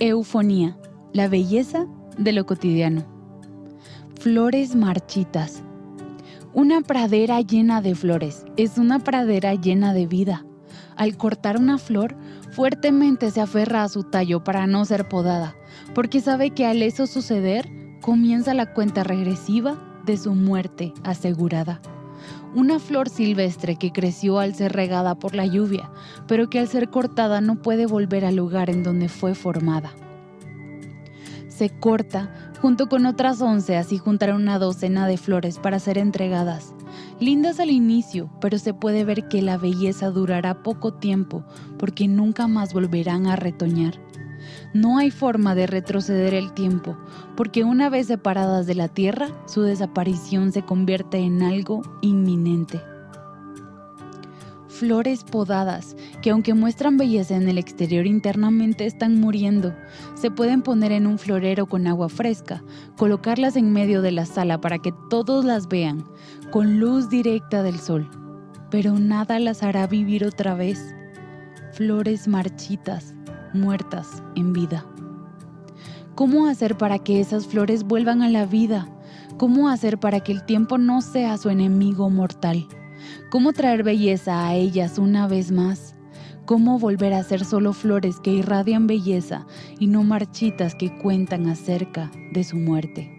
Eufonía, la belleza de lo cotidiano. Flores marchitas. Una pradera llena de flores es una pradera llena de vida. Al cortar una flor, fuertemente se aferra a su tallo para no ser podada, porque sabe que al eso suceder, comienza la cuenta regresiva de su muerte asegurada una flor silvestre que creció al ser regada por la lluvia, pero que al ser cortada no puede volver al lugar en donde fue formada. Se corta junto con otras once, así juntar una docena de flores para ser entregadas. Lindas al inicio, pero se puede ver que la belleza durará poco tiempo porque nunca más volverán a retoñar. No hay forma de retroceder el tiempo, porque una vez separadas de la Tierra, su desaparición se convierte en algo inminente. Flores podadas, que aunque muestran belleza en el exterior internamente están muriendo. Se pueden poner en un florero con agua fresca, colocarlas en medio de la sala para que todos las vean, con luz directa del sol. Pero nada las hará vivir otra vez. Flores marchitas, muertas en vida. ¿Cómo hacer para que esas flores vuelvan a la vida? ¿Cómo hacer para que el tiempo no sea su enemigo mortal? ¿Cómo traer belleza a ellas una vez más? ¿Cómo volver a ser solo flores que irradian belleza y no marchitas que cuentan acerca de su muerte?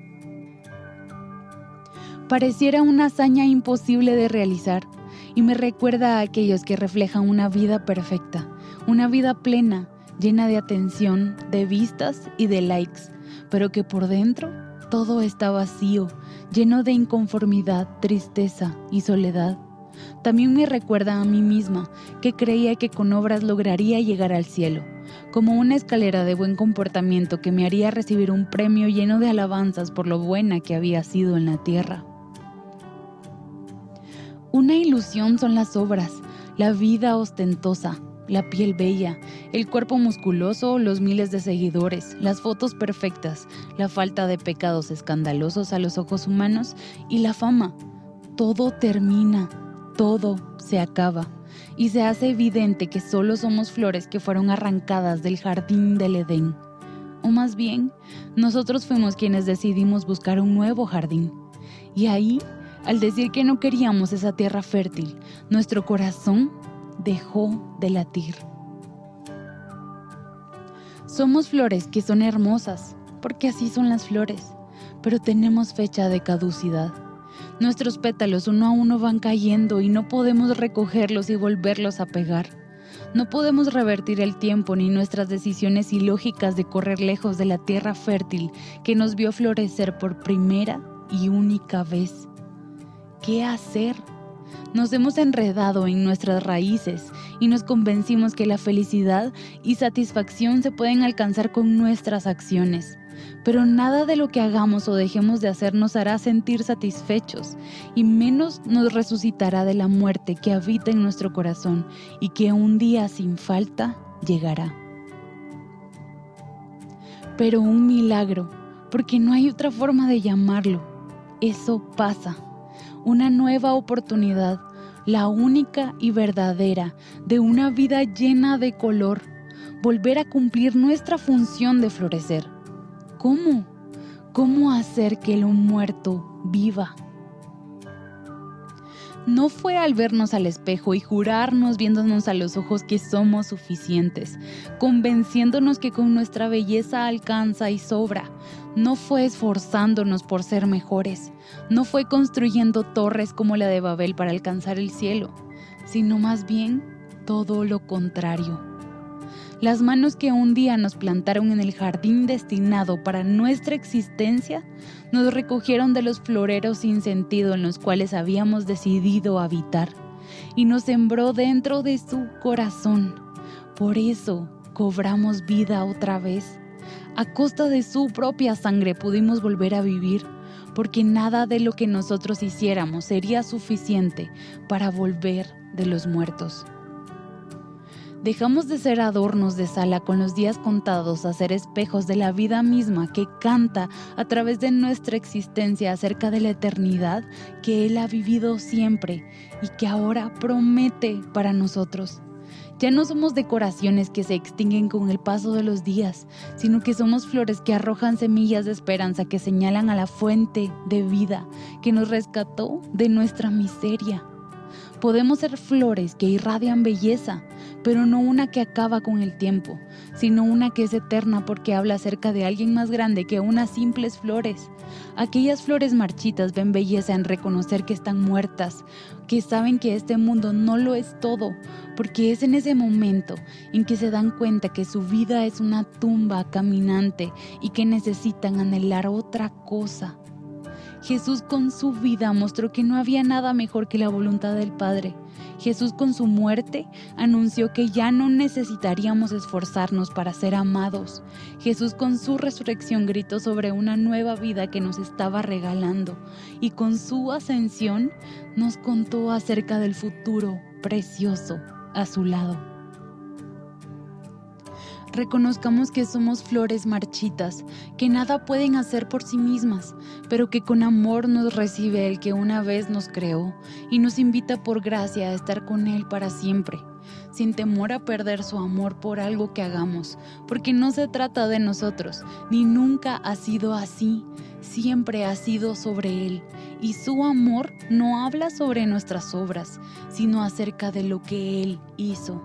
Pareciera una hazaña imposible de realizar y me recuerda a aquellos que reflejan una vida perfecta, una vida plena, llena de atención, de vistas y de likes, pero que por dentro todo está vacío, lleno de inconformidad, tristeza y soledad. También me recuerda a mí misma que creía que con obras lograría llegar al cielo, como una escalera de buen comportamiento que me haría recibir un premio lleno de alabanzas por lo buena que había sido en la tierra. Una ilusión son las obras, la vida ostentosa, la piel bella, el cuerpo musculoso, los miles de seguidores, las fotos perfectas, la falta de pecados escandalosos a los ojos humanos y la fama. Todo termina, todo se acaba y se hace evidente que solo somos flores que fueron arrancadas del jardín del Edén. O más bien, nosotros fuimos quienes decidimos buscar un nuevo jardín. Y ahí, al decir que no queríamos esa tierra fértil, nuestro corazón dejó de latir. Somos flores que son hermosas, porque así son las flores, pero tenemos fecha de caducidad. Nuestros pétalos uno a uno van cayendo y no podemos recogerlos y volverlos a pegar. No podemos revertir el tiempo ni nuestras decisiones ilógicas de correr lejos de la tierra fértil que nos vio florecer por primera y única vez. ¿Qué hacer? Nos hemos enredado en nuestras raíces y nos convencimos que la felicidad y satisfacción se pueden alcanzar con nuestras acciones. Pero nada de lo que hagamos o dejemos de hacer nos hará sentir satisfechos y menos nos resucitará de la muerte que habita en nuestro corazón y que un día sin falta llegará. Pero un milagro, porque no hay otra forma de llamarlo, eso pasa una nueva oportunidad, la única y verdadera, de una vida llena de color, volver a cumplir nuestra función de florecer. ¿Cómo? ¿Cómo hacer que lo muerto viva? No fue al vernos al espejo y jurarnos viéndonos a los ojos que somos suficientes, convenciéndonos que con nuestra belleza alcanza y sobra. No fue esforzándonos por ser mejores, no fue construyendo torres como la de Babel para alcanzar el cielo, sino más bien todo lo contrario las manos que un día nos plantaron en el jardín destinado para nuestra existencia, nos recogieron de los floreros sin sentido en los cuales habíamos decidido habitar y nos sembró dentro de su corazón. Por eso cobramos vida otra vez. A costa de su propia sangre pudimos volver a vivir, porque nada de lo que nosotros hiciéramos sería suficiente para volver de los muertos. Dejamos de ser adornos de sala con los días contados a ser espejos de la vida misma que canta a través de nuestra existencia acerca de la eternidad que Él ha vivido siempre y que ahora promete para nosotros. Ya no somos decoraciones que se extinguen con el paso de los días, sino que somos flores que arrojan semillas de esperanza que señalan a la fuente de vida que nos rescató de nuestra miseria. Podemos ser flores que irradian belleza, pero no una que acaba con el tiempo, sino una que es eterna porque habla acerca de alguien más grande que unas simples flores. Aquellas flores marchitas ven belleza en reconocer que están muertas, que saben que este mundo no lo es todo, porque es en ese momento en que se dan cuenta que su vida es una tumba caminante y que necesitan anhelar otra cosa. Jesús con su vida mostró que no había nada mejor que la voluntad del Padre. Jesús con su muerte anunció que ya no necesitaríamos esforzarnos para ser amados. Jesús con su resurrección gritó sobre una nueva vida que nos estaba regalando y con su ascensión nos contó acerca del futuro precioso a su lado. Reconozcamos que somos flores marchitas, que nada pueden hacer por sí mismas, pero que con amor nos recibe el que una vez nos creó y nos invita por gracia a estar con Él para siempre, sin temor a perder su amor por algo que hagamos, porque no se trata de nosotros, ni nunca ha sido así, siempre ha sido sobre Él, y su amor no habla sobre nuestras obras, sino acerca de lo que Él hizo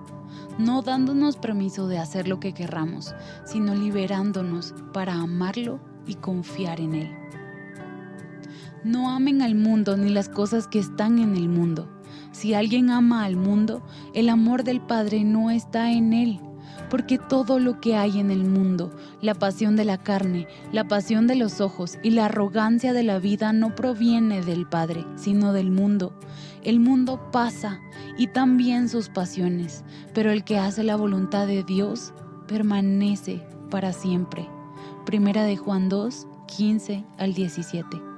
no dándonos permiso de hacer lo que querramos, sino liberándonos para amarlo y confiar en Él. No amen al mundo ni las cosas que están en el mundo. Si alguien ama al mundo, el amor del Padre no está en Él porque todo lo que hay en el mundo, la pasión de la carne, la pasión de los ojos y la arrogancia de la vida no proviene del Padre, sino del mundo. El mundo pasa y también sus pasiones, pero el que hace la voluntad de Dios permanece para siempre. Primera de Juan 2, 15 al 17.